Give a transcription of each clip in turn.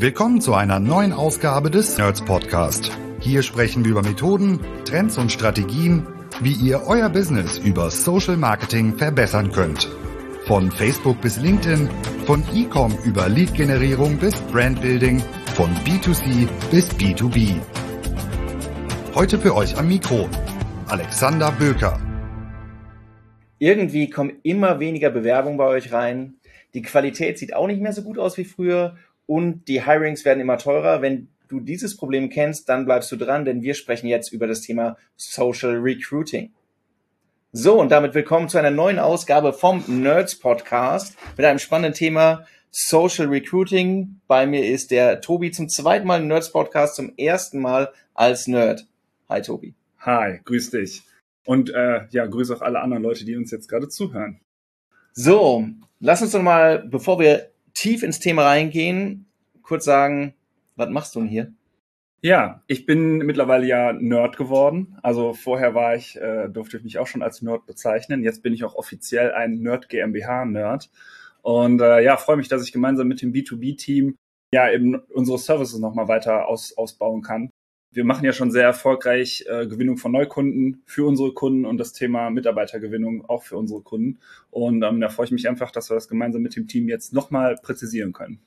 Willkommen zu einer neuen Ausgabe des Nerds Podcast. Hier sprechen wir über Methoden, Trends und Strategien, wie ihr euer Business über Social Marketing verbessern könnt. Von Facebook bis LinkedIn, von E-Com über Lead-Generierung bis Brandbuilding, von B2C bis B2B. Heute für euch am Mikro Alexander Böker. Irgendwie kommen immer weniger Bewerbungen bei euch rein. Die Qualität sieht auch nicht mehr so gut aus wie früher und die Hirings werden immer teurer. Wenn du dieses Problem kennst, dann bleibst du dran, denn wir sprechen jetzt über das Thema Social Recruiting. So, und damit willkommen zu einer neuen Ausgabe vom Nerds Podcast mit einem spannenden Thema Social Recruiting. Bei mir ist der Tobi zum zweiten Mal im Nerds Podcast, zum ersten Mal als Nerd. Hi Tobi. Hi, grüß dich. Und äh, ja, grüße auch alle anderen Leute, die uns jetzt gerade zuhören. So, lass uns doch mal, bevor wir tief ins Thema reingehen, kurz sagen, was machst du denn hier? Ja, ich bin mittlerweile ja Nerd geworden. Also vorher war ich, äh, durfte ich mich auch schon als Nerd bezeichnen. Jetzt bin ich auch offiziell ein Nerd GmbH Nerd. Und äh, ja, freue mich, dass ich gemeinsam mit dem B2B-Team ja eben unsere Services nochmal weiter aus, ausbauen kann. Wir machen ja schon sehr erfolgreich äh, Gewinnung von Neukunden für unsere Kunden und das Thema Mitarbeitergewinnung auch für unsere Kunden. Und ähm, da freue ich mich einfach, dass wir das gemeinsam mit dem Team jetzt nochmal präzisieren können.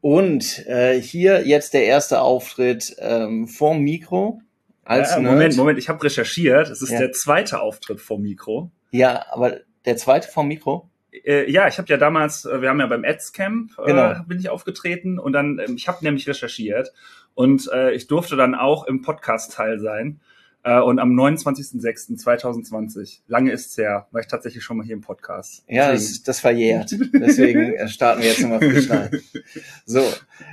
Und äh, hier jetzt der erste Auftritt ähm, vorm Mikro. Als ja, Moment, Moment, ich habe recherchiert. Es ist ja. der zweite Auftritt vorm Mikro. Ja, aber der zweite vorm Mikro? Äh, ja, ich habe ja damals, äh, wir haben ja beim Ads-Camp, äh, genau. bin ich aufgetreten und dann, äh, ich habe nämlich recherchiert und äh, ich durfte dann auch im Podcast teil sein. Äh, und am 29.06.2020, lange ist's her, war ich tatsächlich schon mal hier im Podcast. Ja, das, das verjährt. Deswegen äh, starten wir jetzt nochmal frisch rein. So,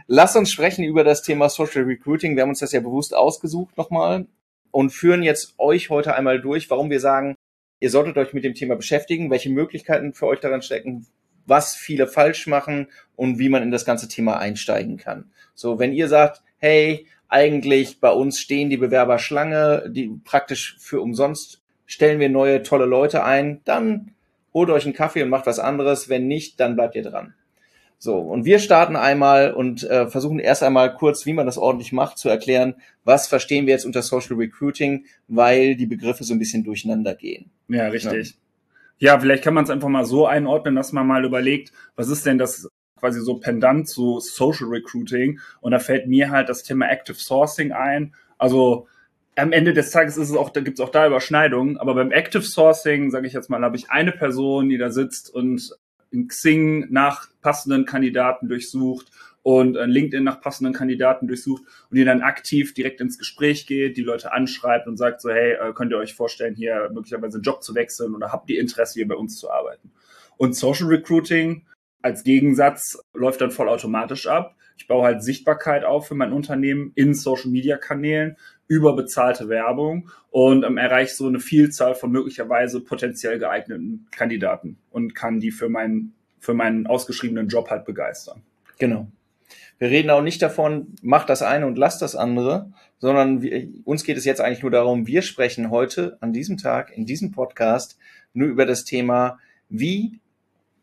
lass uns sprechen über das Thema Social Recruiting. Wir haben uns das ja bewusst ausgesucht nochmal und führen jetzt euch heute einmal durch, warum wir sagen, ihr solltet euch mit dem Thema beschäftigen, welche Möglichkeiten für euch daran stecken, was viele falsch machen und wie man in das ganze Thema einsteigen kann. So, wenn ihr sagt, hey, eigentlich bei uns stehen die Bewerber Schlange, die praktisch für umsonst stellen wir neue tolle Leute ein, dann holt euch einen Kaffee und macht was anderes. Wenn nicht, dann bleibt ihr dran. So, und wir starten einmal und äh, versuchen erst einmal kurz, wie man das ordentlich macht, zu erklären, was verstehen wir jetzt unter Social Recruiting, weil die Begriffe so ein bisschen durcheinander gehen. Ja, richtig. Ja, ja vielleicht kann man es einfach mal so einordnen, dass man mal überlegt, was ist denn das quasi so pendant zu Social Recruiting. Und da fällt mir halt das Thema Active Sourcing ein. Also am Ende des Tages ist es auch, da gibt es auch da Überschneidungen, aber beim Active Sourcing, sage ich jetzt mal, habe ich eine Person, die da sitzt und in Xing nach passenden Kandidaten durchsucht und in LinkedIn nach passenden Kandidaten durchsucht und die dann aktiv direkt ins Gespräch geht, die Leute anschreibt und sagt so, hey, äh, könnt ihr euch vorstellen, hier möglicherweise einen Job zu wechseln oder habt ihr Interesse, hier bei uns zu arbeiten? Und Social Recruiting als Gegensatz läuft dann vollautomatisch ab. Ich baue halt Sichtbarkeit auf für mein Unternehmen in Social Media Kanälen über bezahlte Werbung und ähm, erreiche so eine Vielzahl von möglicherweise potenziell geeigneten Kandidaten und kann die für meinen, für meinen ausgeschriebenen Job halt begeistern. Genau. Wir reden auch nicht davon, mach das eine und lass das andere, sondern wir, uns geht es jetzt eigentlich nur darum, wir sprechen heute an diesem Tag in diesem Podcast nur über das Thema, wie,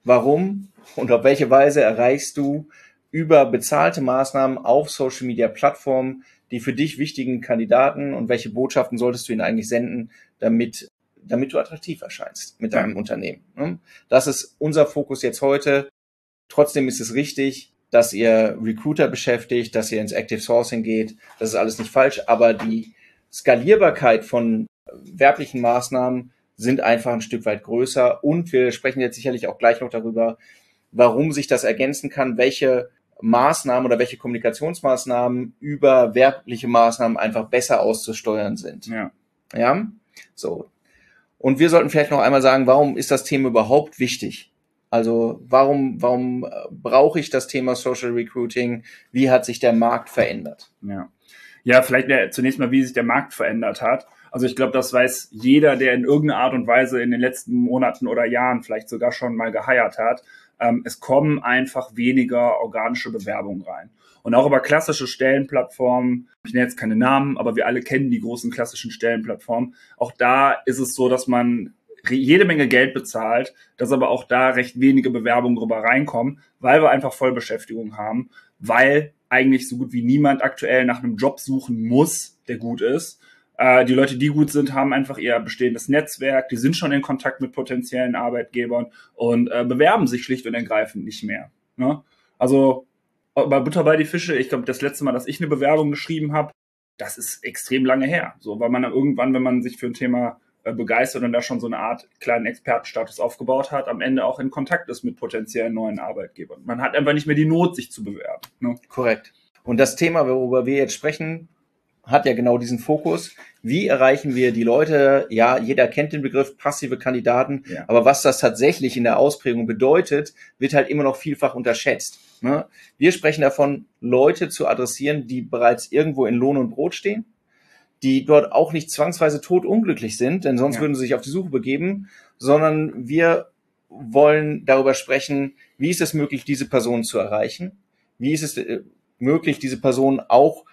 warum und auf welche Weise erreichst du über bezahlte Maßnahmen auf Social Media Plattformen die für dich wichtigen Kandidaten und welche Botschaften solltest du ihnen eigentlich senden, damit, damit du attraktiv erscheinst mit deinem ja. Unternehmen. Ne? Das ist unser Fokus jetzt heute. Trotzdem ist es richtig, dass ihr Recruiter beschäftigt, dass ihr ins Active Sourcing geht. Das ist alles nicht falsch, aber die Skalierbarkeit von werblichen Maßnahmen sind einfach ein Stück weit größer und wir sprechen jetzt sicherlich auch gleich noch darüber, warum sich das ergänzen kann, welche Maßnahmen oder welche Kommunikationsmaßnahmen über werbliche Maßnahmen einfach besser auszusteuern sind. Ja. Ja. So. Und wir sollten vielleicht noch einmal sagen, warum ist das Thema überhaupt wichtig? Also warum, warum äh, brauche ich das Thema Social Recruiting? Wie hat sich der Markt verändert? Ja, ja vielleicht ja, zunächst mal, wie sich der Markt verändert hat. Also ich glaube, das weiß jeder, der in irgendeiner Art und Weise in den letzten Monaten oder Jahren vielleicht sogar schon mal geheiert hat ähm, es kommen einfach weniger organische Bewerbungen rein. Und auch über klassische Stellenplattformen, ich nenne jetzt keine Namen, aber wir alle kennen die großen klassischen Stellenplattformen. Auch da ist es so, dass man jede Menge Geld bezahlt, dass aber auch da recht wenige Bewerbungen drüber reinkommen, weil wir einfach Vollbeschäftigung haben, weil eigentlich so gut wie niemand aktuell nach einem Job suchen muss, der gut ist. Äh, die Leute, die gut sind, haben einfach ihr bestehendes Netzwerk, die sind schon in Kontakt mit potenziellen Arbeitgebern und äh, bewerben sich schlicht und ergreifend nicht mehr. Ne? Also bei Butter bei die Fische, ich glaube, das letzte Mal, dass ich eine Bewerbung geschrieben habe, das ist extrem lange her. So, weil man irgendwann, wenn man sich für ein Thema äh, begeistert und da schon so eine Art kleinen Expertenstatus aufgebaut hat, am Ende auch in Kontakt ist mit potenziellen neuen Arbeitgebern. Man hat einfach nicht mehr die Not, sich zu bewerben. Ne? Korrekt. Und das Thema, worüber wir jetzt sprechen, hat ja genau diesen Fokus. Wie erreichen wir die Leute? Ja, jeder kennt den Begriff passive Kandidaten, ja. aber was das tatsächlich in der Ausprägung bedeutet, wird halt immer noch vielfach unterschätzt. Ne? Wir sprechen davon, Leute zu adressieren, die bereits irgendwo in Lohn und Brot stehen, die dort auch nicht zwangsweise totunglücklich sind, denn sonst ja. würden sie sich auf die Suche begeben, sondern wir wollen darüber sprechen, wie ist es möglich, diese Person zu erreichen? Wie ist es äh, möglich, diese Person auch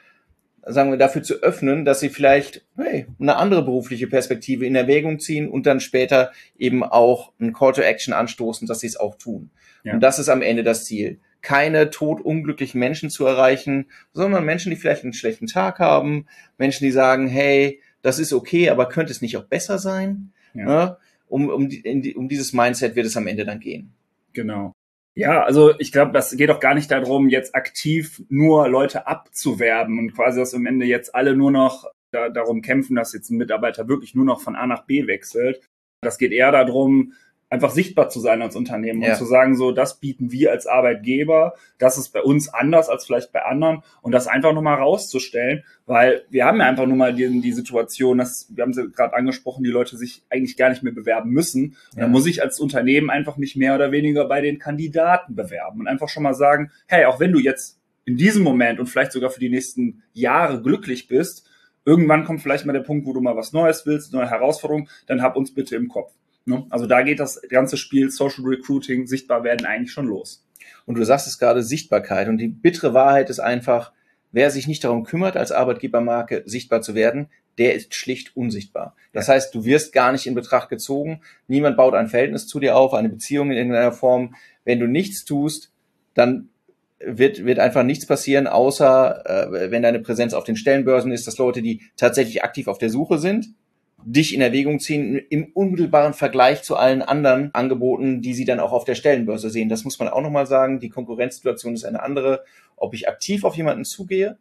sagen wir, dafür zu öffnen, dass sie vielleicht hey, eine andere berufliche Perspektive in Erwägung ziehen und dann später eben auch ein Call to Action anstoßen, dass sie es auch tun. Ja. Und das ist am Ende das Ziel. Keine totunglücklichen Menschen zu erreichen, sondern Menschen, die vielleicht einen schlechten Tag haben, Menschen, die sagen, hey, das ist okay, aber könnte es nicht auch besser sein? Ja. Ne? Um, um, um dieses Mindset wird es am Ende dann gehen. Genau. Ja, also ich glaube, das geht auch gar nicht darum, jetzt aktiv nur Leute abzuwerben und quasi, dass am Ende jetzt alle nur noch da, darum kämpfen, dass jetzt ein Mitarbeiter wirklich nur noch von A nach B wechselt. Das geht eher darum, einfach sichtbar zu sein als Unternehmen ja. und zu sagen, so, das bieten wir als Arbeitgeber, das ist bei uns anders als vielleicht bei anderen und das einfach nochmal rauszustellen, weil wir haben ja einfach nur mal die, die Situation, dass, wir haben sie gerade angesprochen, die Leute sich eigentlich gar nicht mehr bewerben müssen. Ja. dann muss ich als Unternehmen einfach nicht mehr oder weniger bei den Kandidaten bewerben und einfach schon mal sagen, hey, auch wenn du jetzt in diesem Moment und vielleicht sogar für die nächsten Jahre glücklich bist, irgendwann kommt vielleicht mal der Punkt, wo du mal was Neues willst, neue Herausforderungen, dann hab uns bitte im Kopf. Ne? Also da geht das ganze Spiel Social Recruiting, sichtbar werden eigentlich schon los. Und du sagst es gerade, Sichtbarkeit. Und die bittere Wahrheit ist einfach, wer sich nicht darum kümmert, als Arbeitgebermarke sichtbar zu werden, der ist schlicht unsichtbar. Das heißt, du wirst gar nicht in Betracht gezogen. Niemand baut ein Verhältnis zu dir auf, eine Beziehung in irgendeiner Form. Wenn du nichts tust, dann wird, wird einfach nichts passieren, außer äh, wenn deine Präsenz auf den Stellenbörsen ist, dass Leute, die tatsächlich aktiv auf der Suche sind, dich in Erwägung ziehen im unmittelbaren Vergleich zu allen anderen Angeboten, die sie dann auch auf der Stellenbörse sehen. Das muss man auch nochmal sagen. Die Konkurrenzsituation ist eine andere. Ob ich aktiv auf jemanden zugehe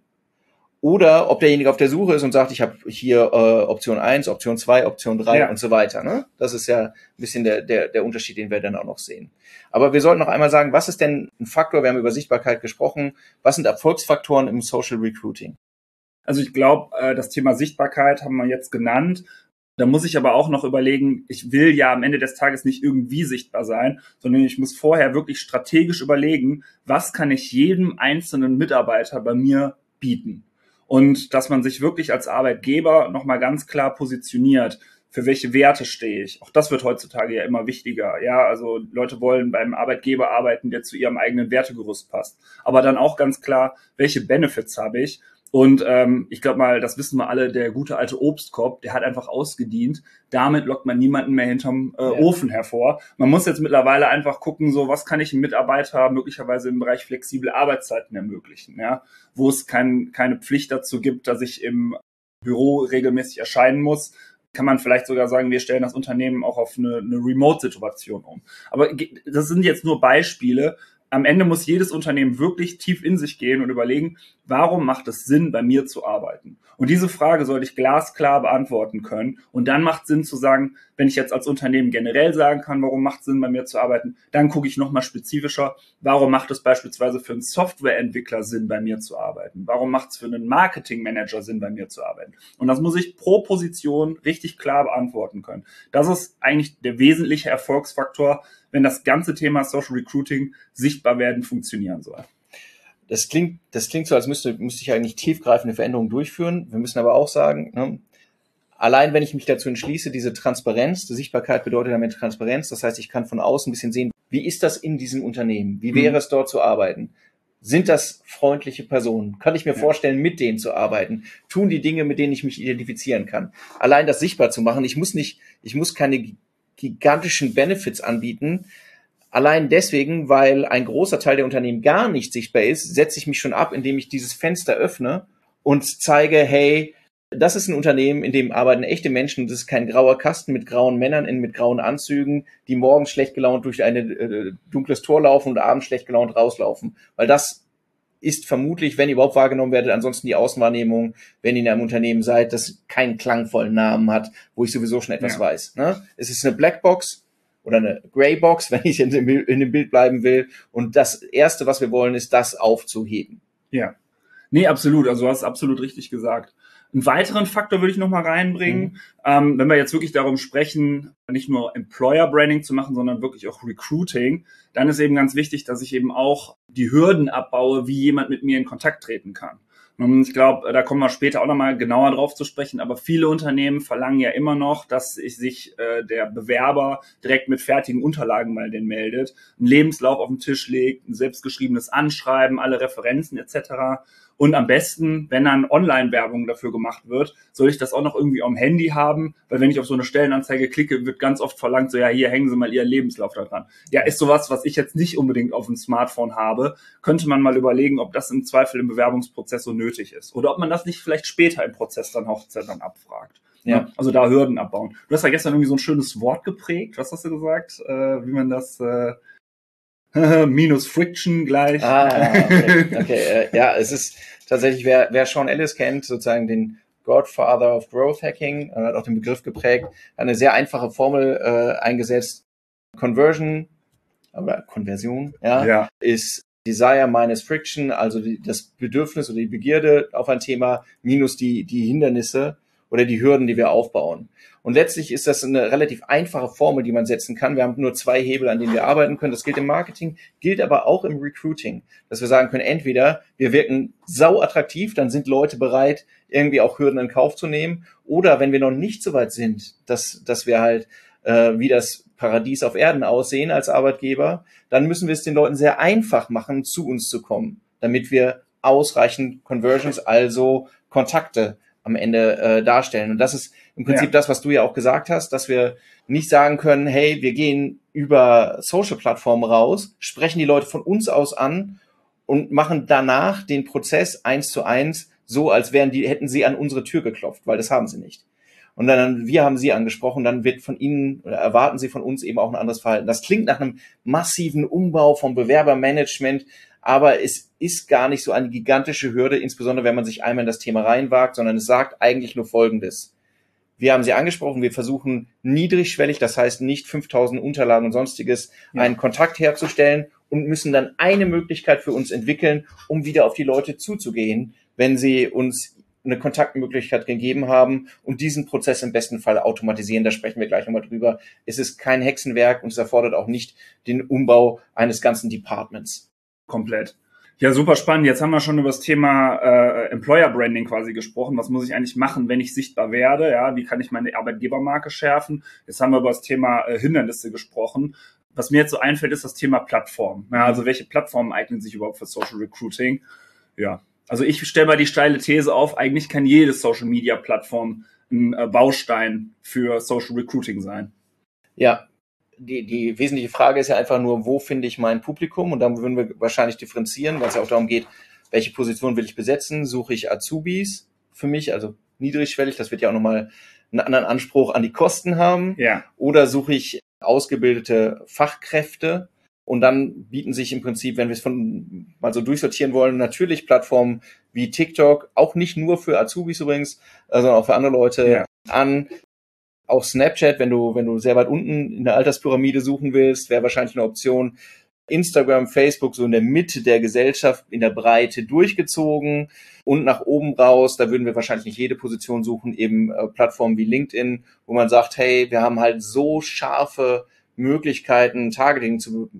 oder ob derjenige auf der Suche ist und sagt, ich habe hier äh, Option 1, Option 2, Option 3 ja. und so weiter. Ne? Das ist ja ein bisschen der, der, der Unterschied, den wir dann auch noch sehen. Aber wir sollten noch einmal sagen, was ist denn ein Faktor? Wir haben über Sichtbarkeit gesprochen. Was sind Erfolgsfaktoren im Social Recruiting? Also ich glaube, äh, das Thema Sichtbarkeit haben wir jetzt genannt. Da muss ich aber auch noch überlegen, ich will ja am Ende des Tages nicht irgendwie sichtbar sein, sondern ich muss vorher wirklich strategisch überlegen, was kann ich jedem einzelnen Mitarbeiter bei mir bieten. Und dass man sich wirklich als Arbeitgeber nochmal ganz klar positioniert. Für welche Werte stehe ich? Auch das wird heutzutage ja immer wichtiger. Ja, also Leute wollen beim Arbeitgeber arbeiten, der zu ihrem eigenen Wertegerüst passt. Aber dann auch ganz klar, welche Benefits habe ich? Und ähm, ich glaube mal, das wissen wir alle, der gute alte Obstkorb, der hat einfach ausgedient. Damit lockt man niemanden mehr hinterm äh, ja. Ofen hervor. Man muss jetzt mittlerweile einfach gucken, so was kann ich einem Mitarbeiter möglicherweise im Bereich flexible Arbeitszeiten ermöglichen, ja, wo es kein, keine Pflicht dazu gibt, dass ich im Büro regelmäßig erscheinen muss, kann man vielleicht sogar sagen, wir stellen das Unternehmen auch auf eine, eine Remote-Situation um. Aber das sind jetzt nur Beispiele, am Ende muss jedes Unternehmen wirklich tief in sich gehen und überlegen, warum macht es Sinn, bei mir zu arbeiten? Und diese Frage sollte ich glasklar beantworten können. Und dann macht Sinn zu sagen, wenn ich jetzt als Unternehmen generell sagen kann, warum macht es Sinn, bei mir zu arbeiten, dann gucke ich nochmal spezifischer, warum macht es beispielsweise für einen Softwareentwickler Sinn, bei mir zu arbeiten? Warum macht es für einen Marketingmanager Sinn, bei mir zu arbeiten? Und das muss ich pro Position richtig klar beantworten können. Das ist eigentlich der wesentliche Erfolgsfaktor, wenn das ganze Thema Social Recruiting sichtbar werden funktionieren soll. Das klingt, das klingt so, als müsste, müsste ich eigentlich tiefgreifende Veränderungen durchführen. Wir müssen aber auch sagen, ne, allein wenn ich mich dazu entschließe, diese Transparenz, die Sichtbarkeit bedeutet damit Transparenz. Das heißt, ich kann von außen ein bisschen sehen, wie ist das in diesem Unternehmen? Wie wäre mhm. es dort zu arbeiten? Sind das freundliche Personen? Kann ich mir ja. vorstellen, mit denen zu arbeiten? Tun die Dinge, mit denen ich mich identifizieren kann? Allein das sichtbar zu machen. Ich muss nicht, ich muss keine gigantischen Benefits anbieten. Allein deswegen, weil ein großer Teil der Unternehmen gar nicht sichtbar ist, setze ich mich schon ab, indem ich dieses Fenster öffne und zeige, hey, das ist ein Unternehmen, in dem arbeiten echte Menschen. Das ist kein grauer Kasten mit grauen Männern in, mit grauen Anzügen, die morgens schlecht gelaunt durch ein äh, dunkles Tor laufen und abends schlecht gelaunt rauslaufen. Weil das ist vermutlich, wenn ihr überhaupt wahrgenommen werdet, ansonsten die Außenwahrnehmung, wenn ihr in einem Unternehmen seid, das keinen klangvollen Namen hat, wo ich sowieso schon etwas ja. weiß. Ne? Es ist eine Blackbox oder eine Greybox, wenn ich in dem, in dem Bild bleiben will. Und das Erste, was wir wollen, ist, das aufzuheben. Ja. Nee, absolut. Also du hast absolut richtig gesagt. Einen weiteren Faktor würde ich noch mal reinbringen, mhm. ähm, wenn wir jetzt wirklich darum sprechen, nicht nur Employer Branding zu machen, sondern wirklich auch Recruiting, dann ist eben ganz wichtig, dass ich eben auch die Hürden abbaue, wie jemand mit mir in Kontakt treten kann. Und ich glaube, da kommen wir später auch nochmal genauer drauf zu sprechen, aber viele Unternehmen verlangen ja immer noch, dass sich äh, der Bewerber direkt mit fertigen Unterlagen mal den meldet, einen Lebenslauf auf den Tisch legt, ein selbstgeschriebenes Anschreiben, alle Referenzen etc. Und am besten, wenn dann Online-Werbung dafür gemacht wird, soll ich das auch noch irgendwie am Handy haben, weil wenn ich auf so eine Stellenanzeige klicke, wird ganz oft verlangt, so ja, hier hängen Sie mal Ihren Lebenslauf da dran. Ja, ist sowas, was ich jetzt nicht unbedingt auf dem Smartphone habe, könnte man mal überlegen, ob das im Zweifel im Bewerbungsprozess so nötig ist. Oder ob man das nicht vielleicht später im Prozess dann Hochzeit dann abfragt. Ja. Also da Hürden abbauen. Du hast ja gestern irgendwie so ein schönes Wort geprägt. Was hast du gesagt? Äh, wie man das äh, minus Friction gleich. Ah, okay. okay. Äh, ja, es ist tatsächlich, wer, wer Sean Ellis kennt, sozusagen den Godfather of Growth Hacking, hat auch den Begriff geprägt, eine sehr einfache Formel äh, eingesetzt. Conversion oder Konversion, ja, ja. ist Desire minus Friction, also die, das Bedürfnis oder die Begierde auf ein Thema minus die, die Hindernisse oder die Hürden, die wir aufbauen. Und letztlich ist das eine relativ einfache Formel, die man setzen kann. Wir haben nur zwei Hebel, an denen wir arbeiten können. Das gilt im Marketing, gilt aber auch im Recruiting, dass wir sagen können, entweder wir wirken sau attraktiv, dann sind Leute bereit, irgendwie auch Hürden in Kauf zu nehmen, oder wenn wir noch nicht so weit sind, dass, dass wir halt äh, wie das Paradies auf Erden aussehen als Arbeitgeber, dann müssen wir es den Leuten sehr einfach machen, zu uns zu kommen, damit wir ausreichend Conversions, also Kontakte am Ende äh, darstellen. Und das ist im Prinzip ja. das, was du ja auch gesagt hast, dass wir nicht sagen können, hey, wir gehen über Social-Plattformen raus, sprechen die Leute von uns aus an und machen danach den Prozess eins zu eins so, als wären die, hätten sie an unsere Tür geklopft, weil das haben sie nicht. Und dann, wir haben sie angesprochen, dann wird von ihnen oder erwarten sie von uns eben auch ein anderes Verhalten. Das klingt nach einem massiven Umbau vom Bewerbermanagement, aber es ist gar nicht so eine gigantische Hürde, insbesondere wenn man sich einmal in das Thema reinwagt, sondern es sagt eigentlich nur Folgendes. Wir haben sie angesprochen, wir versuchen niedrigschwellig, das heißt nicht 5000 Unterlagen und sonstiges, ja. einen Kontakt herzustellen und müssen dann eine Möglichkeit für uns entwickeln, um wieder auf die Leute zuzugehen, wenn sie uns eine Kontaktmöglichkeit gegeben haben und diesen Prozess im besten Fall automatisieren. Da sprechen wir gleich nochmal drüber. Es ist kein Hexenwerk und es erfordert auch nicht den Umbau eines ganzen Departments. Komplett. Ja, super spannend. Jetzt haben wir schon über das Thema äh, Employer Branding quasi gesprochen. Was muss ich eigentlich machen, wenn ich sichtbar werde? Ja, wie kann ich meine Arbeitgebermarke schärfen? Jetzt haben wir über das Thema äh, Hindernisse gesprochen. Was mir jetzt so einfällt, ist das Thema Plattform. Ja, also welche Plattformen eignen sich überhaupt für Social Recruiting? Ja, also ich stelle mal die steile These auf, eigentlich kann jede Social Media Plattform ein äh, Baustein für Social Recruiting sein. Ja, die, die wesentliche Frage ist ja einfach nur, wo finde ich mein Publikum? Und dann würden wir wahrscheinlich differenzieren, weil es ja auch darum geht, welche Position will ich besetzen? Suche ich Azubis für mich, also niedrigschwellig, das wird ja auch nochmal einen anderen Anspruch an die Kosten haben. Ja. Oder suche ich ausgebildete Fachkräfte? Und dann bieten sich im Prinzip, wenn wir es von mal so durchsortieren wollen, natürlich Plattformen wie TikTok, auch nicht nur für Azubis übrigens, sondern auch für andere Leute ja. an, auch Snapchat, wenn du, wenn du sehr weit unten in der Alterspyramide suchen willst, wäre wahrscheinlich eine Option. Instagram, Facebook so in der Mitte der Gesellschaft, in der Breite durchgezogen und nach oben raus, da würden wir wahrscheinlich nicht jede Position suchen, eben äh, Plattformen wie LinkedIn, wo man sagt, hey, wir haben halt so scharfe Möglichkeiten, Targeting zu,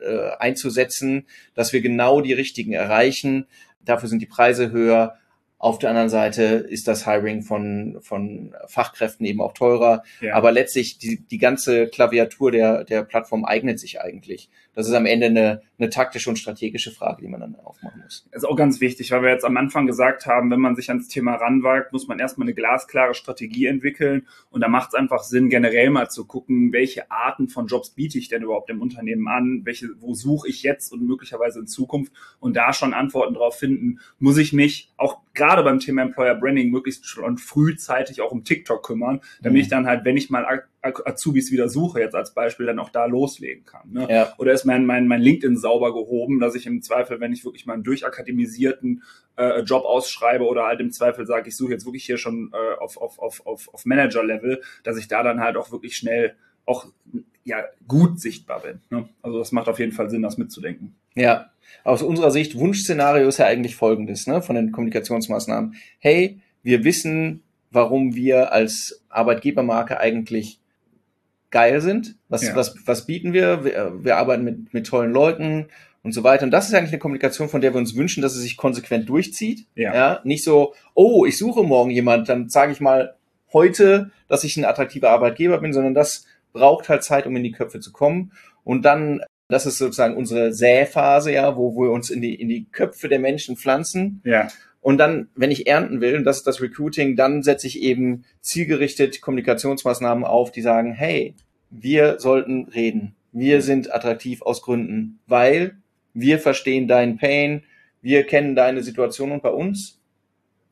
äh, einzusetzen, dass wir genau die richtigen erreichen. Dafür sind die Preise höher auf der anderen Seite ist das Hiring von, von Fachkräften eben auch teurer. Ja. Aber letztlich die, die ganze Klaviatur der, der Plattform eignet sich eigentlich. Das ist am Ende eine, eine taktische und strategische Frage, die man dann aufmachen muss. Das ist auch ganz wichtig, weil wir jetzt am Anfang gesagt haben, wenn man sich ans Thema ranwagt, muss man erstmal eine glasklare Strategie entwickeln. Und da macht es einfach Sinn, generell mal zu gucken, welche Arten von Jobs biete ich denn überhaupt im Unternehmen an, welche, wo suche ich jetzt und möglicherweise in Zukunft und da schon Antworten drauf finden, muss ich mich auch gerade beim Thema Employer Branding möglichst schon frühzeitig auch um TikTok kümmern, damit mhm. ich dann halt, wenn ich mal Azubis wieder suche, jetzt als Beispiel, dann auch da loslegen kann. Ne? Ja. Oder ist mein, mein, mein LinkedIn sauber gehoben, dass ich im Zweifel, wenn ich wirklich mal einen durchakademisierten äh, Job ausschreibe oder halt im Zweifel sage, ich suche jetzt wirklich hier schon äh, auf, auf, auf, auf, auf Manager-Level, dass ich da dann halt auch wirklich schnell auch ja, gut sichtbar bin. Ne? Also das macht auf jeden Fall Sinn, das mitzudenken. Ja, aus unserer Sicht, Wunschszenario ist ja eigentlich folgendes, ne, von den Kommunikationsmaßnahmen. Hey, wir wissen, warum wir als Arbeitgebermarke eigentlich geil sind. Was, ja. was, was bieten wir? wir? Wir arbeiten mit, mit tollen Leuten und so weiter. Und das ist eigentlich eine Kommunikation, von der wir uns wünschen, dass sie sich konsequent durchzieht. Ja. ja nicht so, oh, ich suche morgen jemand, dann sage ich mal heute, dass ich ein attraktiver Arbeitgeber bin, sondern das braucht halt Zeit, um in die Köpfe zu kommen. Und dann das ist sozusagen unsere Säphase, ja, wo wir uns in die, in die Köpfe der Menschen pflanzen. Ja. Und dann, wenn ich ernten will, und das ist das Recruiting, dann setze ich eben zielgerichtet Kommunikationsmaßnahmen auf, die sagen, hey, wir sollten reden. Wir sind attraktiv aus Gründen, weil wir verstehen deinen Pain, wir kennen deine Situation und bei uns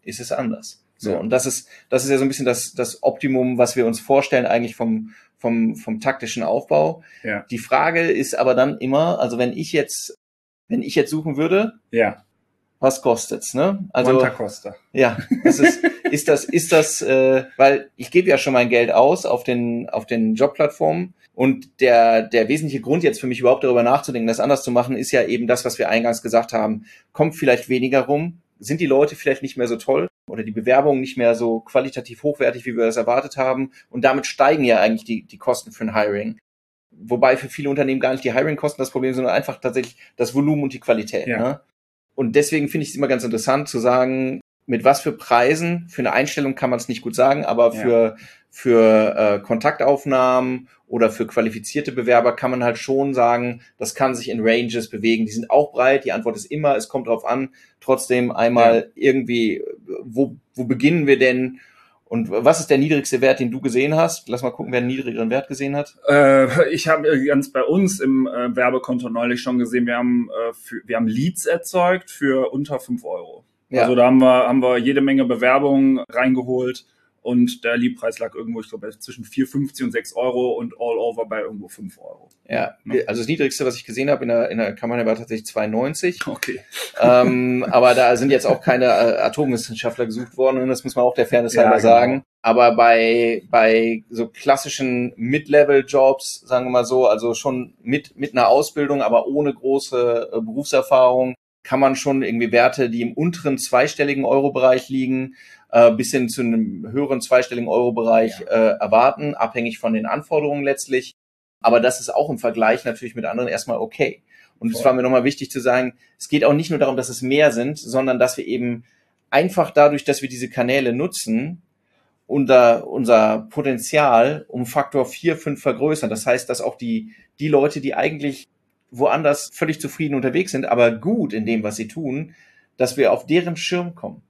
ist es anders. So, ja. und das ist, das ist ja so ein bisschen das, das Optimum, was wir uns vorstellen, eigentlich vom, vom, vom taktischen Aufbau. Ja. Die Frage ist aber dann immer, also wenn ich jetzt, wenn ich jetzt suchen würde, ja. Was kostet's, ne? Also, Costa. Ja, das ist, ist das, ist das, äh, weil ich gebe ja schon mein Geld aus auf den, auf den Jobplattformen. Und der, der wesentliche Grund jetzt für mich überhaupt darüber nachzudenken, das anders zu machen, ist ja eben das, was wir eingangs gesagt haben. Kommt vielleicht weniger rum, sind die Leute vielleicht nicht mehr so toll oder die Bewerbungen nicht mehr so qualitativ hochwertig, wie wir das erwartet haben. Und damit steigen ja eigentlich die, die Kosten für ein Hiring. Wobei für viele Unternehmen gar nicht die Hiring-Kosten das Problem, sondern einfach tatsächlich das Volumen und die Qualität. Ja. Ne? Und deswegen finde ich es immer ganz interessant zu sagen, mit was für Preisen, für eine Einstellung kann man es nicht gut sagen, aber für, ja. für äh, Kontaktaufnahmen oder für qualifizierte Bewerber kann man halt schon sagen, das kann sich in Ranges bewegen. Die sind auch breit. Die Antwort ist immer, es kommt drauf an. Trotzdem einmal ja. irgendwie, wo, wo beginnen wir denn? Und was ist der niedrigste Wert, den du gesehen hast? Lass mal gucken, wer einen niedrigeren Wert gesehen hat. Äh, ich habe ganz bei uns im äh, Werbekonto neulich schon gesehen, wir haben, äh, für, wir haben Leads erzeugt für unter fünf Euro. Ja. Also da haben wir, haben wir jede Menge Bewerbungen reingeholt und der Liebpreis lag irgendwo, ich glaube, zwischen 4,50 und 6 Euro und all over bei irgendwo 5 Euro. Ja, also das Niedrigste, was ich gesehen habe in der, in der Kampagne war tatsächlich 2,90. Okay. Ähm, aber da sind jetzt auch keine äh, Atomwissenschaftler gesucht worden und das muss man auch der Fairness halber ja, genau. sagen. Aber bei, bei so klassischen Mid-Level-Jobs, sagen wir mal so, also schon mit, mit einer Ausbildung, aber ohne große äh, Berufserfahrung, kann man schon irgendwie Werte, die im unteren zweistelligen Euro-Bereich liegen, äh, bis hin zu einem höheren zweistelligen Euro-Bereich ja. äh, erwarten, abhängig von den Anforderungen letztlich. Aber das ist auch im Vergleich natürlich mit anderen erstmal okay. Und es war mir nochmal wichtig zu sagen, es geht auch nicht nur darum, dass es mehr sind, sondern dass wir eben einfach dadurch, dass wir diese Kanäle nutzen, unser, unser Potenzial um Faktor 4, 5 vergrößern. Das heißt, dass auch die, die Leute, die eigentlich woanders völlig zufrieden unterwegs sind, aber gut in dem, was sie tun, dass wir auf deren Schirm kommen.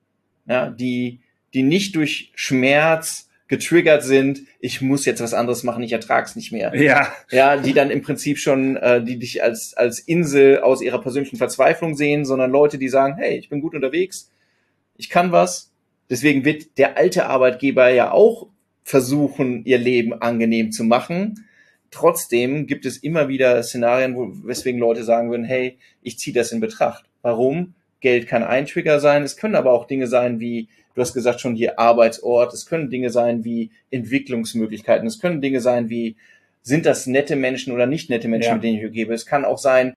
Ja, die, die nicht durch Schmerz getriggert sind, ich muss jetzt was anderes machen, ich ertrag's nicht mehr. Ja. Ja, die dann im Prinzip schon, äh, die dich als, als Insel aus ihrer persönlichen Verzweiflung sehen, sondern Leute, die sagen, hey, ich bin gut unterwegs, ich kann was. Deswegen wird der alte Arbeitgeber ja auch versuchen, ihr Leben angenehm zu machen Trotzdem gibt es immer wieder Szenarien, wo, weswegen Leute sagen würden, hey, ich ziehe das in Betracht. Warum? Geld kann ein Trigger sein. Es können aber auch Dinge sein wie, du hast gesagt schon hier Arbeitsort. Es können Dinge sein wie Entwicklungsmöglichkeiten. Es können Dinge sein wie, sind das nette Menschen oder nicht nette Menschen, ja. mit denen ich gebe. Es kann auch sein,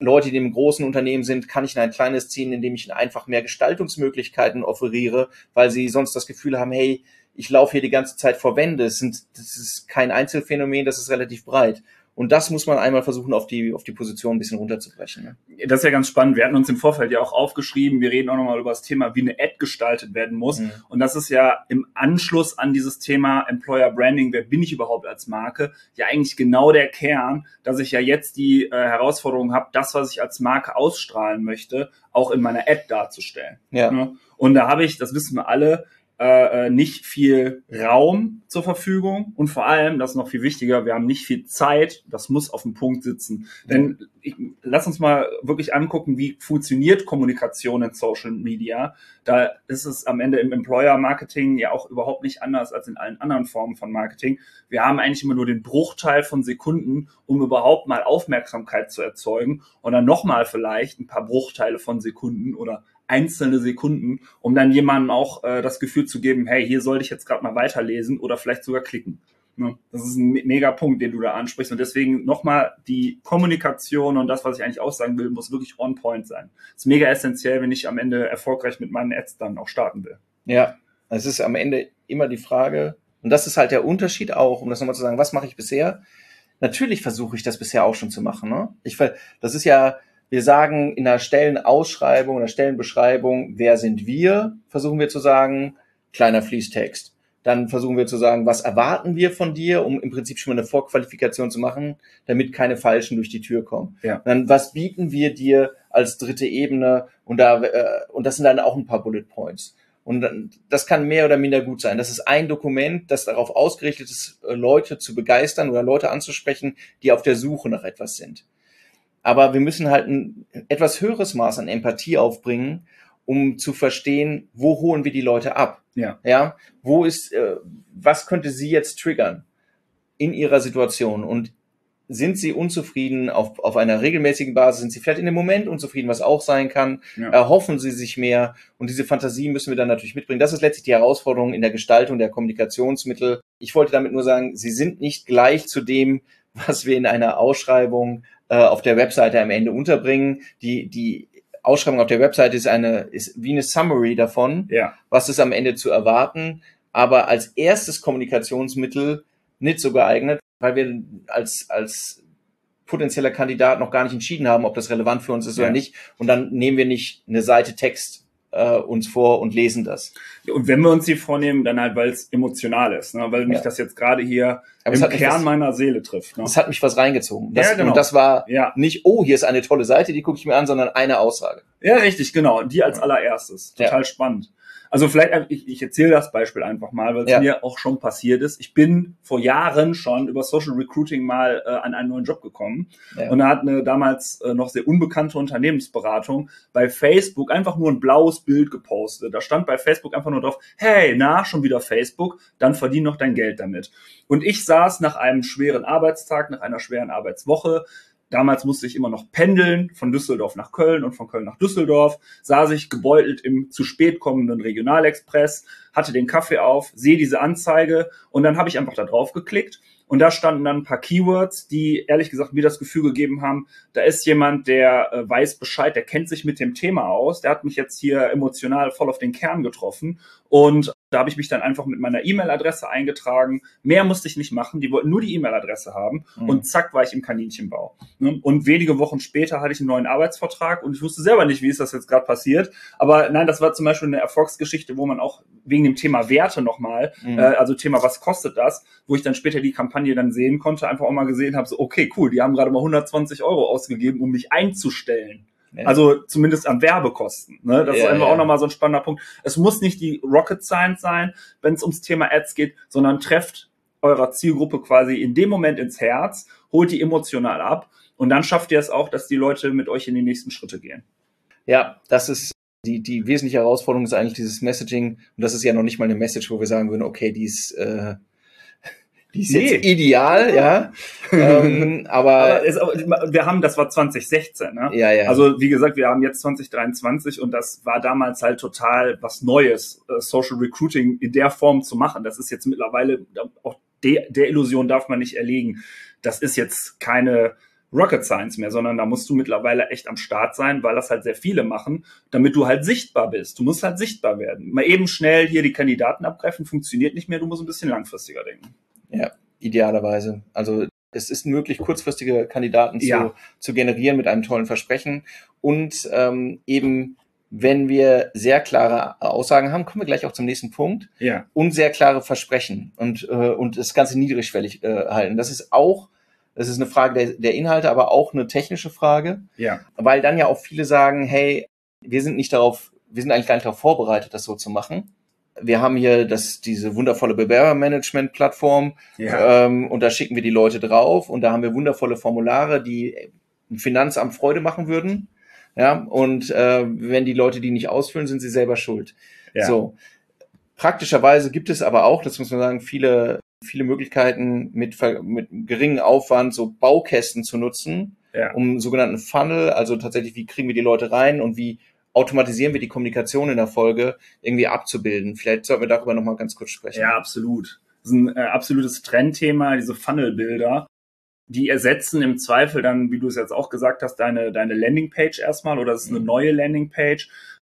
Leute, die im großen Unternehmen sind, kann ich in ein kleines ziehen, indem ich ihnen einfach mehr Gestaltungsmöglichkeiten offeriere, weil sie sonst das Gefühl haben, hey, ich laufe hier die ganze Zeit vor Wände. Das, sind, das ist kein Einzelfenomen, das ist relativ breit. Und das muss man einmal versuchen, auf die, auf die Position ein bisschen runterzubrechen. Ne? Das ist ja ganz spannend. Wir hatten uns im Vorfeld ja auch aufgeschrieben, wir reden auch nochmal über das Thema, wie eine Ad gestaltet werden muss. Mhm. Und das ist ja im Anschluss an dieses Thema Employer Branding, wer bin ich überhaupt als Marke, ja eigentlich genau der Kern, dass ich ja jetzt die äh, Herausforderung habe, das, was ich als Marke ausstrahlen möchte, auch in meiner Ad darzustellen. Ja. Ne? Und da habe ich, das wissen wir alle, äh, äh, nicht viel Raum zur Verfügung und vor allem, das ist noch viel wichtiger, wir haben nicht viel Zeit, das muss auf dem Punkt sitzen. Denn ich, lass uns mal wirklich angucken, wie funktioniert Kommunikation in Social Media. Da ist es am Ende im Employer Marketing ja auch überhaupt nicht anders als in allen anderen Formen von Marketing. Wir haben eigentlich immer nur den Bruchteil von Sekunden, um überhaupt mal Aufmerksamkeit zu erzeugen und dann nochmal vielleicht ein paar Bruchteile von Sekunden oder einzelne Sekunden, um dann jemandem auch äh, das Gefühl zu geben, hey, hier sollte ich jetzt gerade mal weiterlesen oder vielleicht sogar klicken. Ne? Das ist ein mega Punkt, den du da ansprichst. Und deswegen nochmal die Kommunikation und das, was ich eigentlich aussagen will, muss wirklich on point sein. Das ist mega essentiell, wenn ich am Ende erfolgreich mit meinen Ads dann auch starten will. Ja, es ist am Ende immer die Frage, und das ist halt der Unterschied auch, um das nochmal zu sagen, was mache ich bisher? Natürlich versuche ich das bisher auch schon zu machen. Ne? Ich, das ist ja, wir sagen in der Stellenausschreibung, in der Stellenbeschreibung, wer sind wir, versuchen wir zu sagen, kleiner Fließtext. Dann versuchen wir zu sagen, was erwarten wir von dir, um im Prinzip schon mal eine Vorqualifikation zu machen, damit keine Falschen durch die Tür kommen. Ja. Dann, was bieten wir dir als dritte Ebene? Und da, äh, und das sind dann auch ein paar Bullet Points. Und dann, das kann mehr oder minder gut sein. Das ist ein Dokument, das darauf ausgerichtet ist, äh, Leute zu begeistern oder Leute anzusprechen, die auf der Suche nach etwas sind aber wir müssen halt ein etwas höheres Maß an Empathie aufbringen, um zu verstehen, wo holen wir die Leute ab? Ja. Ja. Wo ist, äh, was könnte sie jetzt triggern in ihrer Situation? Und sind sie unzufrieden auf, auf einer regelmäßigen Basis? Sind sie vielleicht in dem Moment unzufrieden, was auch sein kann? Ja. Erhoffen sie sich mehr? Und diese Fantasie müssen wir dann natürlich mitbringen. Das ist letztlich die Herausforderung in der Gestaltung der Kommunikationsmittel. Ich wollte damit nur sagen, sie sind nicht gleich zu dem, was wir in einer Ausschreibung äh, auf der Webseite am Ende unterbringen. Die, die Ausschreibung auf der Webseite ist eine, ist wie eine Summary davon, ja. was ist am Ende zu erwarten, aber als erstes Kommunikationsmittel nicht so geeignet, weil wir als, als potenzieller Kandidat noch gar nicht entschieden haben, ob das relevant für uns ist ja. oder nicht. Und dann nehmen wir nicht eine Seite Text äh, uns vor und lesen das. Und wenn wir uns die vornehmen, dann halt, weil es emotional ist, ne? weil mich ja. das jetzt gerade hier Aber im Kern was, meiner Seele trifft. Ne? Es hat mich was reingezogen. Das, ja, genau. Und das war ja. nicht, oh, hier ist eine tolle Seite, die gucke ich mir an, sondern eine Aussage. Ja, richtig, genau. Die als allererstes. Total ja. spannend. Also vielleicht, äh, ich, ich erzähle das Beispiel einfach mal, weil es ja. mir auch schon passiert ist. Ich bin vor Jahren schon über Social Recruiting mal äh, an einen neuen Job gekommen. Ja. Und da hat eine damals äh, noch sehr unbekannte Unternehmensberatung bei Facebook einfach nur ein blaues Bild gepostet. Da stand bei Facebook einfach nur drauf, hey, na, schon wieder Facebook, dann verdien noch dein Geld damit. Und ich saß nach einem schweren Arbeitstag, nach einer schweren Arbeitswoche, Damals musste ich immer noch pendeln von Düsseldorf nach Köln und von Köln nach Düsseldorf, saß ich gebeutelt im zu spät kommenden Regionalexpress, hatte den Kaffee auf, sehe diese Anzeige und dann habe ich einfach da drauf geklickt und da standen dann ein paar Keywords, die ehrlich gesagt mir das Gefühl gegeben haben, da ist jemand, der äh, weiß Bescheid, der kennt sich mit dem Thema aus, der hat mich jetzt hier emotional voll auf den Kern getroffen. Und da habe ich mich dann einfach mit meiner E-Mail-Adresse eingetragen. Mehr musste ich nicht machen. Die wollten nur die E-Mail-Adresse haben. Mhm. Und zack, war ich im Kaninchenbau. Ne? Und wenige Wochen später hatte ich einen neuen Arbeitsvertrag und ich wusste selber nicht, wie ist das jetzt gerade passiert. Aber nein, das war zum Beispiel eine Erfolgsgeschichte, wo man auch wegen dem Thema Werte nochmal, mhm. äh, also Thema, was kostet das, wo ich dann später die Kampagne dann sehen konnte, einfach auch mal gesehen habe, so, okay, cool, die haben gerade mal 120 Euro ausgegeben, um mich einzustellen. Also zumindest am Werbekosten. Ne? Das ja, ist einfach ja. auch nochmal so ein spannender Punkt. Es muss nicht die Rocket Science sein, wenn es ums Thema Ads geht, sondern trefft eurer Zielgruppe quasi in dem Moment ins Herz, holt die emotional ab und dann schafft ihr es auch, dass die Leute mit euch in die nächsten Schritte gehen. Ja, das ist die, die wesentliche Herausforderung ist eigentlich dieses Messaging und das ist ja noch nicht mal eine Message, wo wir sagen würden, okay, die ist äh, die ist nee. jetzt ideal, ja. ähm, aber, aber es, wir haben, das war 2016, ne? Ja, ja. Also wie gesagt, wir haben jetzt 2023 und das war damals halt total was Neues, äh, Social Recruiting in der Form zu machen. Das ist jetzt mittlerweile auch de, der Illusion darf man nicht erlegen. Das ist jetzt keine Rocket Science mehr, sondern da musst du mittlerweile echt am Start sein, weil das halt sehr viele machen, damit du halt sichtbar bist. Du musst halt sichtbar werden. Mal eben schnell hier die Kandidaten abgreifen, funktioniert nicht mehr, du musst ein bisschen langfristiger denken. Ja, idealerweise. Also es ist möglich, kurzfristige Kandidaten Ja. zu, zu generieren mit einem tollen Versprechen. Und ähm, eben, wenn wir sehr klare Aussagen haben, kommen wir gleich auch zum nächsten Punkt, Ja. und sehr klare Versprechen und, äh, und das Ganze niedrigschwellig äh, halten. Das ist auch, das ist eine Frage der, der Inhalte, aber auch eine technische Frage, Ja. weil dann ja auch viele sagen, hey, wir sind nicht darauf, wir sind eigentlich gar nicht darauf vorbereitet, das so zu machen. Wir haben hier das, diese wundervolle Bewerbermanagement-Plattform Ja. ähm, und da schicken wir die Leute drauf und da haben wir wundervolle Formulare, die ein Finanzamt Freude machen würden. Ja, und äh, wenn die Leute die nicht ausfüllen, sind sie selber schuld. Ja. So. Praktischerweise gibt es aber auch, das muss man sagen, viele, viele Möglichkeiten mit, mit geringem Aufwand so Baukästen zu nutzen, Ja. um sogenannten Funnel, also tatsächlich, wie kriegen wir die Leute rein und wie automatisieren wir die Kommunikation in der Folge irgendwie abzubilden. Vielleicht sollten wir darüber nochmal ganz kurz sprechen. Ja, absolut. Das ist ein äh, absolutes Trendthema, diese Funnelbilder. Die ersetzen im Zweifel dann, wie du es jetzt auch gesagt hast, deine, deine Landingpage erstmal oder es ist eine Mhm. neue Landingpage.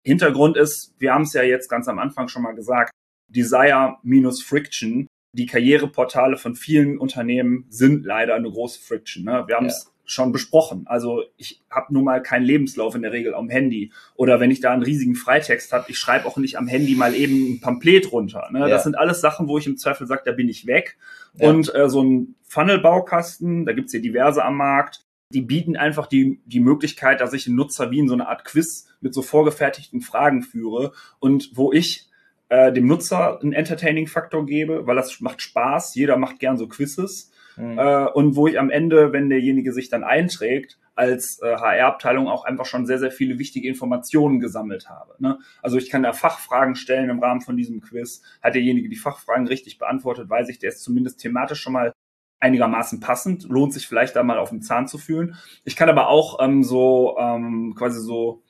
Hintergrund ist, wir haben es ja jetzt ganz am Anfang schon mal gesagt, Desire minus Friction. Die Karriereportale von vielen Unternehmen sind leider eine große Friction. Ne? Wir haben es schon besprochen. Also ich habe nun mal keinen Lebenslauf in der Regel am Handy. Oder wenn ich da einen riesigen Freitext habe, ich schreibe auch nicht am Handy mal eben ein Pamphlet runter. Ne? Ja. Das sind alles Sachen, wo ich im Zweifel sage, da bin ich weg. Ja. Und äh, so ein Funnel-Baukasten, da gibt's hier diverse am Markt, die bieten einfach die, die Möglichkeit, dass ich einen Nutzer wie in so eine Art Quiz mit so vorgefertigten Fragen führe und wo ich äh, dem Nutzer einen Entertaining-Faktor gebe, weil das macht Spaß, jeder macht gern so Quizzes Mhm. äh, und wo ich am Ende, wenn derjenige sich dann einträgt, als äh, HR-Abteilung auch einfach schon sehr, sehr viele wichtige Informationen gesammelt habe. Ne? Also ich kann da Fachfragen stellen im Rahmen von diesem Quiz. Hat derjenige die Fachfragen richtig beantwortet, weiß ich, der ist zumindest thematisch schon mal einigermaßen passend, lohnt sich vielleicht da mal auf den Zahn zu fühlen. Ich kann aber auch ähm, so ähm, quasi so,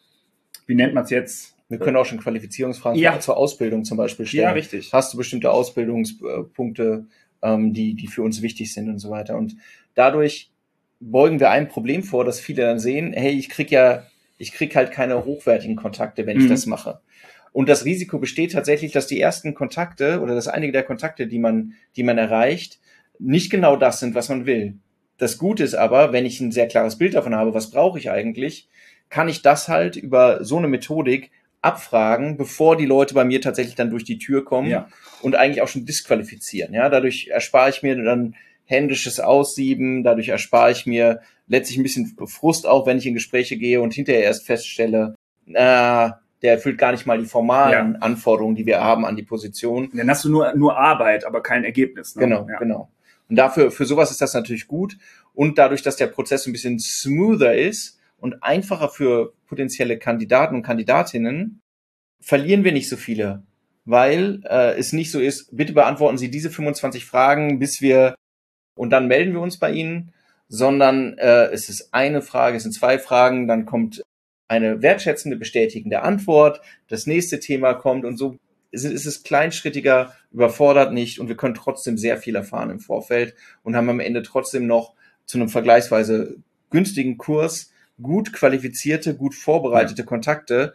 wie nennt man es jetzt? Wir können auch schon Qualifizierungsfragen Ja. zur Ausbildung zum Beispiel stellen. Ja, richtig. Hast du bestimmte Ausbildungspunkte, ähm, die, die für uns wichtig sind und so weiter. Und dadurch beugen wir ein Problem vor, dass viele dann sehen, hey, ich krieg ja, ich krieg halt keine hochwertigen Kontakte, wenn ich Mhm. das mache. Und das Risiko besteht tatsächlich, dass die ersten Kontakte oder dass einige der Kontakte, die man, die man erreicht, nicht genau das sind, was man will. Das Gute ist aber, wenn ich ein sehr klares Bild davon habe, was brauche ich eigentlich, kann ich das halt über so eine Methodik abfragen, bevor die Leute bei mir tatsächlich dann durch die Tür kommen Ja. und eigentlich auch schon disqualifizieren. Ja, dadurch erspare ich mir dann händisches Aussieben, dadurch erspare ich mir letztlich ein bisschen Frust auch, wenn ich in Gespräche gehe und hinterher erst feststelle, na, der erfüllt gar nicht mal die formalen Anforderungen, die wir haben an die Position. Dann hast du nur, nur Arbeit, aber kein Ergebnis. Ne? Genau, ja. genau. Und dafür, für sowas ist das natürlich gut. Und dadurch, dass der Prozess ein bisschen smoother ist und einfacher für potenzielle Kandidaten und Kandidatinnen, verlieren wir nicht so viele. Weil äh, es nicht so ist, bitte beantworten Sie diese 25 Fragen, bis wir und dann melden wir uns bei Ihnen, sondern äh, es ist eine Frage, es sind zwei Fragen, dann kommt eine wertschätzende, bestätigende Antwort, das nächste Thema kommt und so ist es ist es kleinschrittiger, überfordert nicht und wir können trotzdem sehr viel erfahren im Vorfeld und haben am Ende trotzdem noch zu einem vergleichsweise günstigen Kurs gut qualifizierte, gut vorbereitete Kontakte,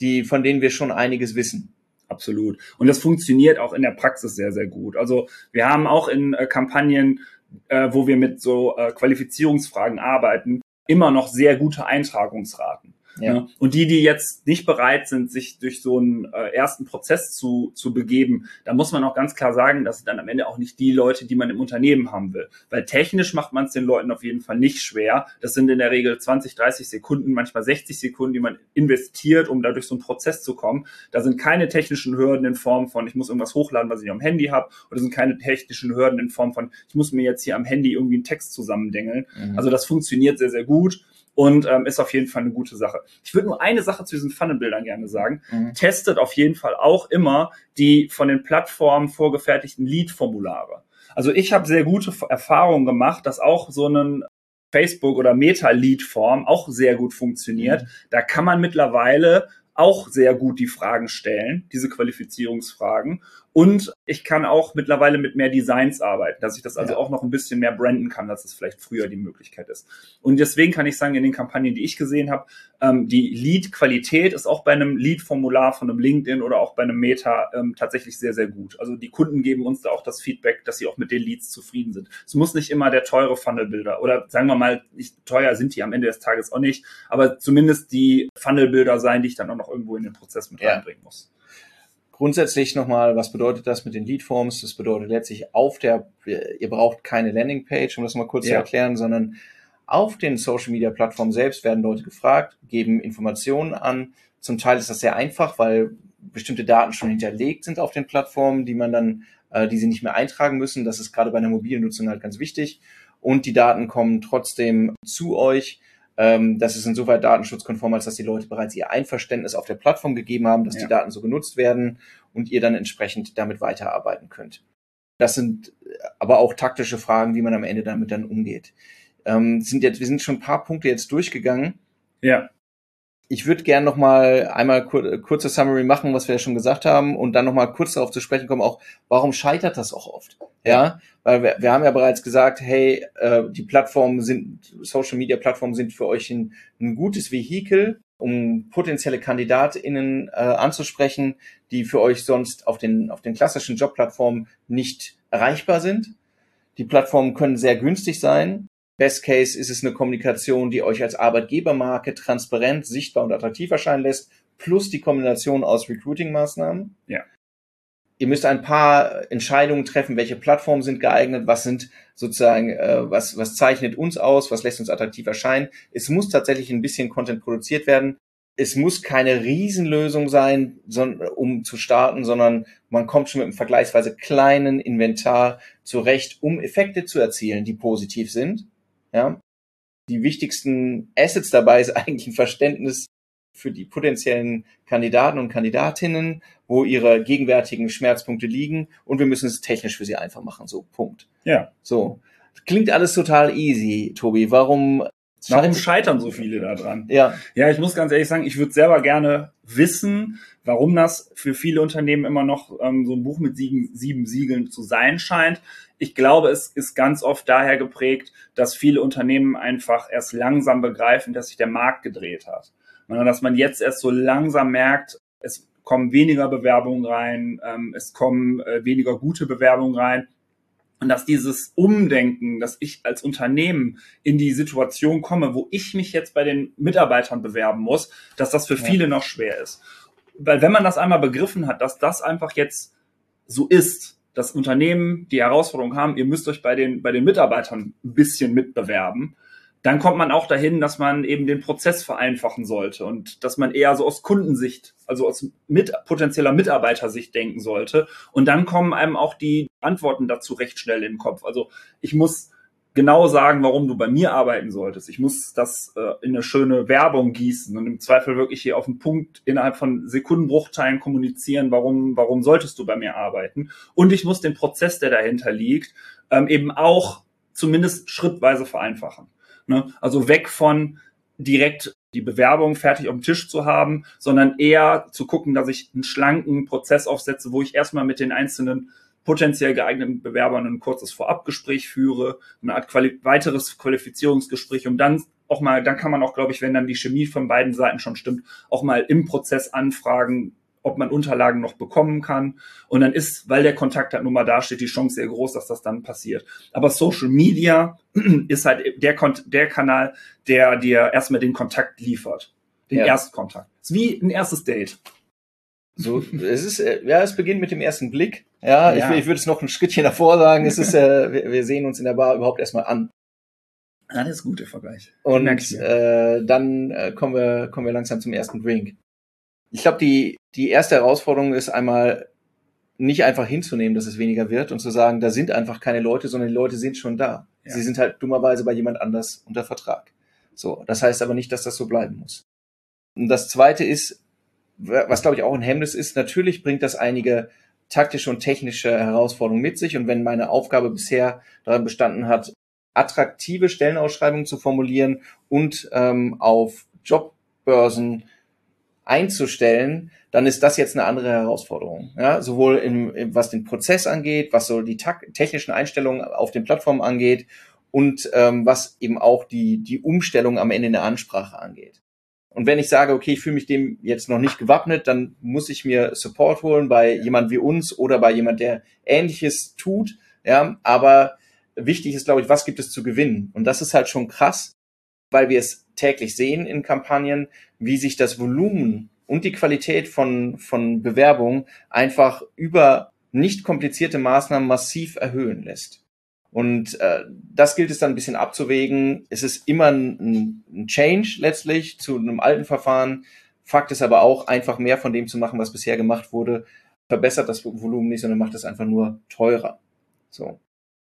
die, von denen wir schon einiges wissen. Absolut. Und das funktioniert auch in der Praxis sehr, sehr gut. Also wir haben auch in äh, Kampagnen, äh, wo wir mit so äh, Qualifizierungsfragen arbeiten, immer noch sehr gute Eintragungsraten. Ja. Ne? Und die, die jetzt nicht bereit sind, sich durch so einen äh, ersten Prozess zu, zu begeben, da muss man auch ganz klar sagen, das sind dann am Ende auch nicht die Leute, die man im Unternehmen haben will. Weil technisch macht man es den Leuten auf jeden Fall nicht schwer. Das sind in der Regel 20, 30 Sekunden, manchmal 60 Sekunden, die man investiert, um da durch so einen Prozess zu kommen. Da sind keine technischen Hürden in Form von, ich muss irgendwas hochladen, was ich am Handy habe, oder sind keine technischen Hürden in Form von, ich muss mir jetzt hier am Handy irgendwie einen Text zusammendengeln. Mhm. Also das funktioniert sehr, sehr gut und ähm, ist auf jeden Fall eine gute Sache. Ich würde nur eine Sache zu diesen Funnelbildern gerne sagen. Mhm. Testet auf jeden Fall auch immer die von den Plattformen vorgefertigten Lead-Formulare. Also ich habe sehr gute Erfahrungen gemacht, dass auch so ein Facebook- oder Meta-Lead-Form auch sehr gut funktioniert. Mhm. Da kann man mittlerweile auch sehr gut die Fragen stellen, diese Qualifizierungsfragen. Und ich kann auch mittlerweile mit mehr Designs arbeiten, dass ich das also Ja. auch noch ein bisschen mehr branden kann, als es vielleicht früher die Möglichkeit ist. Und deswegen kann ich sagen, in den Kampagnen, die ich gesehen habe, ähm, die Lead-Qualität ist auch bei einem Lead-Formular von einem LinkedIn oder auch bei einem Meta ähm, tatsächlich sehr, sehr gut. Also die Kunden geben uns da auch das Feedback, dass sie auch mit den Leads zufrieden sind. Es muss nicht immer der teure Funnel-Builder oder sagen wir mal, nicht teuer sind die am Ende des Tages auch nicht, aber zumindest die Funnel-Builder sein, die ich dann auch noch irgendwo in den Prozess mit Ja. reinbringen muss. Grundsätzlich nochmal, was bedeutet das mit den Leadforms? Das bedeutet letztlich auf der, ihr braucht keine Landingpage, um das mal kurz zu Ja. erklären, sondern auf den Social Media Plattformen selbst werden Leute gefragt, geben Informationen an. Zum Teil ist das sehr einfach, weil bestimmte Daten schon hinterlegt sind auf den Plattformen, die man dann, äh, die sie nicht mehr eintragen müssen. Das ist gerade bei einer mobilen Nutzung halt ganz wichtig. Und die Daten kommen trotzdem zu euch. Ähm, das ist insoweit datenschutzkonform, als dass die Leute bereits ihr Einverständnis auf der Plattform gegeben haben, dass Ja. die Daten so genutzt werden und ihr dann entsprechend damit weiterarbeiten könnt. Das sind aber auch taktische Fragen, wie man am Ende damit dann umgeht. Ähm, sind jetzt, wir sind schon ein paar Punkte jetzt durchgegangen. Ja, Ich würde gern noch mal einmal kur kurze Summary machen, was wir ja schon gesagt haben, und dann noch mal kurz darauf zu sprechen kommen, auch warum scheitert das auch oft? Ja, weil wir, wir haben ja bereits gesagt, hey, äh, die Plattformen sind, Social Media Plattformen sind für euch ein, ein gutes Vehikel, um potenzielle KandidatInnen äh, anzusprechen, die für euch sonst auf den, auf den klassischen Jobplattformen nicht erreichbar sind. Die Plattformen können sehr günstig sein. Best Case ist es eine Kommunikation, die euch als Arbeitgebermarke transparent, sichtbar und attraktiv erscheinen lässt, plus die Kombination aus Recruiting-Maßnahmen. Ja. Ihr müsst ein paar Entscheidungen treffen, welche Plattformen sind geeignet, was sind sozusagen, äh, was, was zeichnet uns aus, was lässt uns attraktiv erscheinen. Es muss tatsächlich ein bisschen Content produziert werden. Es muss keine Riesenlösung sein, um zu starten, sondern man kommt schon mit einem vergleichsweise kleinen Inventar zurecht, um Effekte zu erzielen, die positiv sind. Ja. Die wichtigsten Assets dabei ist eigentlich ein Verständnis für die potenziellen Kandidaten und Kandidatinnen, wo ihre gegenwärtigen Schmerzpunkte liegen und wir müssen es technisch für sie einfach machen. So, Punkt. ja. So. Klingt alles total easy, Tobi. Warum? Warum scheitern so viele da dran? Ja, Ja, ich muss ganz ehrlich sagen, ich würde selber gerne wissen, warum das für viele Unternehmen immer noch ähm, so ein Buch mit sieben, sieben Siegeln zu sein scheint. Ich glaube, es ist ganz oft daher geprägt, dass viele Unternehmen einfach erst langsam begreifen, dass sich der Markt gedreht hat. Und dass man jetzt erst so langsam merkt, es kommen weniger Bewerbungen rein, ähm, es kommen äh, weniger gute Bewerbungen rein. Und dass dieses Umdenken, dass ich als Unternehmen in die Situation komme, wo ich mich jetzt bei den Mitarbeitern bewerben muss, dass das für Ja. viele noch schwer ist. Weil wenn man das einmal begriffen hat, dass das einfach jetzt so ist, dass Unternehmen die Herausforderung haben, ihr müsst euch bei den, bei den Mitarbeitern ein bisschen mitbewerben, dann kommt man auch dahin, dass man eben den Prozess vereinfachen sollte und dass man eher so aus Kundensicht, also aus mit, potenzieller Mitarbeitersicht denken sollte. Und dann kommen einem auch die Antworten dazu recht schnell in den Kopf. Also ich muss genau sagen, warum du bei mir arbeiten solltest. Ich muss das äh, in eine schöne Werbung gießen und im Zweifel wirklich hier auf den Punkt innerhalb von Sekundenbruchteilen kommunizieren, warum, warum solltest du bei mir arbeiten. Und ich muss den Prozess, der dahinter liegt, ähm, eben auch zumindest schrittweise vereinfachen. Ne? Also weg von direkt die Bewerbung fertig auf dem Tisch zu haben, sondern eher zu gucken, dass ich einen schlanken Prozess aufsetze, wo ich erstmal mit den einzelnen potenziell geeigneten Bewerbern ein kurzes Vorabgespräch führe, eine Art quali weiteres Qualifizierungsgespräch, um dann auch mal, dann kann man auch, glaube ich, wenn dann die Chemie von beiden Seiten schon stimmt, auch mal im Prozess anfragen, ob man Unterlagen noch bekommen kann. Und dann ist, weil der Kontakt halt nun mal da steht, die Chance sehr groß, dass das dann passiert. Aber Social Media ist halt der, Kon der Kanal, der dir erstmal den Kontakt liefert. Den Ja. Erstkontakt. ist wie ein erstes Date. so, es ist, äh, ja, es beginnt mit dem ersten Blick. Ja, Ja. ich, ich würde es noch ein Schrittchen davor sagen. Es ist, äh, wir, wir sehen uns in der Bar überhaupt erstmal an. Ja, das ist gut, der Vergleich. Und äh, dann äh, kommen wir kommen wir langsam zum ersten Drink. Ich glaube, die die erste Herausforderung ist einmal nicht einfach hinzunehmen, dass es weniger wird und zu sagen, da sind einfach keine Leute, sondern die Leute sind schon da. Ja. Sie sind halt dummerweise bei jemand anders unter Vertrag. So, das heißt aber nicht, dass das so bleiben muss. Und das zweite ist, was glaube ich auch ein Hemmnis ist, natürlich bringt das einige taktische und technische Herausforderungen mit sich. Und wenn meine Aufgabe bisher daran bestanden hat, attraktive Stellenausschreibungen zu formulieren und ähm, auf Jobbörsen einzustellen, dann ist das jetzt eine andere Herausforderung. Ja, sowohl im, was den Prozess angeht, was so die technischen Einstellungen auf den Plattformen angeht und ähm, was eben auch die, die Umstellung am Ende in der Ansprache angeht. Und wenn ich sage, okay, ich fühle mich dem jetzt noch nicht gewappnet, dann muss ich mir Support holen bei jemand wie uns oder bei jemand, der Ähnliches tut. Ja, aber wichtig ist, glaube ich, was gibt es zu gewinnen? Und das ist halt schon krass, weil wir es täglich sehen in Kampagnen, wie sich das Volumen und die Qualität von, von Bewerbungen einfach über nicht komplizierte Maßnahmen massiv erhöhen lässt. Und äh, das gilt es dann ein bisschen abzuwägen. Es ist immer ein, ein Change letztlich zu einem alten Verfahren. Fakt ist aber auch, einfach mehr von dem zu machen, was bisher gemacht wurde, verbessert das Volumen nicht, sondern macht es einfach nur teurer. So.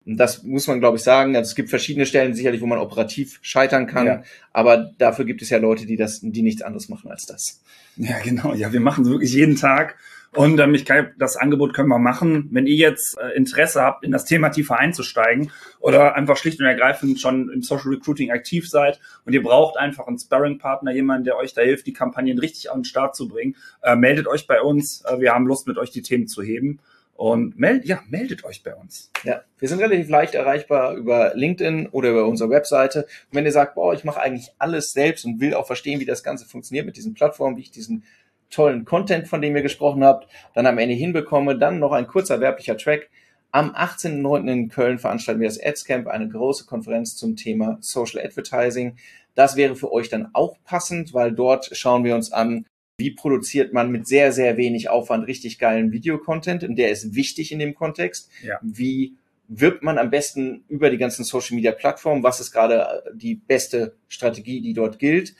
Das muss man, glaube ich, sagen. Also es gibt verschiedene Stellen sicherlich, wo man operativ scheitern kann, ja. aber dafür gibt es ja Leute, die das, die nichts anderes machen als das. Ja, genau. Ja, wir machen es wirklich jeden Tag. Und ähm, ich kann, das Angebot können wir machen. Wenn ihr jetzt äh, Interesse habt, in das Thema tiefer einzusteigen oder einfach schlicht und ergreifend schon im Social Recruiting aktiv seid und ihr braucht einfach einen Sparring-Partner, jemanden, der euch da hilft, die Kampagnen richtig an den Start zu bringen, äh, meldet euch bei uns. Äh, wir haben Lust, mit euch die Themen zu heben. Und meldet, ja, meldet euch bei uns. Ja, wir sind relativ leicht erreichbar über LinkedIn oder über unsere Webseite. Und wenn ihr sagt, boah, ich mache eigentlich alles selbst und will auch verstehen, wie das Ganze funktioniert mit diesen Plattformen, wie ich diesen tollen Content, von dem ihr gesprochen habt, dann am Ende hinbekomme, dann noch ein kurzer werblicher Track. Am 18.09. in Köln veranstalten wir das Adscamp, eine große Konferenz zum Thema Social Advertising. Das wäre für euch dann auch passend, weil dort schauen wir uns an, wie produziert man mit sehr, sehr wenig Aufwand richtig geilen Videocontent und der ist wichtig in dem Kontext. Ja. Wie wirbt man am besten über die ganzen Social Media Plattformen? Was ist gerade die beste Strategie, die dort gilt?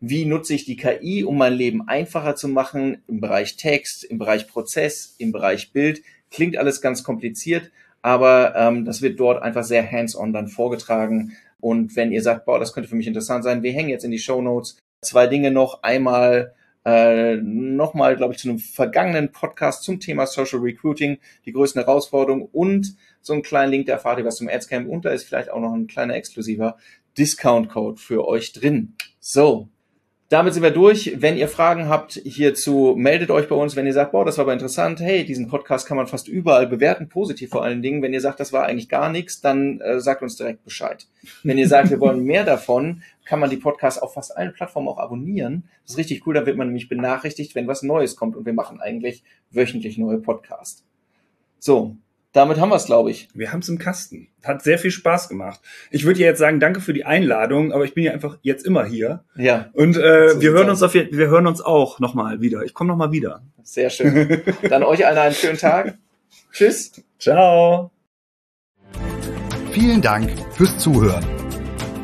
Wie nutze ich die KI, um mein Leben einfacher zu machen im Bereich Text, im Bereich Prozess, im Bereich Bild? Klingt alles ganz kompliziert, aber ähm, das wird dort einfach sehr hands-on dann vorgetragen. Und wenn ihr sagt, boah, das könnte für mich interessant sein, wir hängen jetzt in die Show Notes zwei Dinge noch. Einmal äh, nochmal, glaube ich, zu einem vergangenen Podcast zum Thema Social Recruiting, die größten Herausforderungen und so einen kleinen Link, da erfahrt ihr was zum Adscamp und da ist vielleicht auch noch ein kleiner exklusiver Discount-Code für euch drin. So, damit sind wir durch. Wenn ihr Fragen habt hierzu, meldet euch bei uns. Wenn ihr sagt, boah, das war aber interessant, hey, diesen Podcast kann man fast überall bewerten, positiv vor allen Dingen. Wenn ihr sagt, das war eigentlich gar nichts, dann äh, sagt uns direkt Bescheid. Wenn ihr sagt, wir wollen mehr davon, kann man die Podcasts auf fast allen Plattformen auch abonnieren. Das ist richtig cool, da wird man nämlich benachrichtigt, wenn was Neues kommt und wir machen eigentlich wöchentlich neue Podcasts. So, damit haben wir es, glaube ich. Wir haben es im Kasten. Hat sehr viel Spaß gemacht. Ich würde jetzt sagen, danke für die Einladung, aber ich bin ja einfach jetzt immer hier. Ja. Und äh, wir hören uns auf, wir hören uns auch nochmal wieder. Ich komme nochmal wieder. Sehr schön. Dann euch allen einen schönen Tag. Tschüss. Ciao. Vielen Dank fürs Zuhören.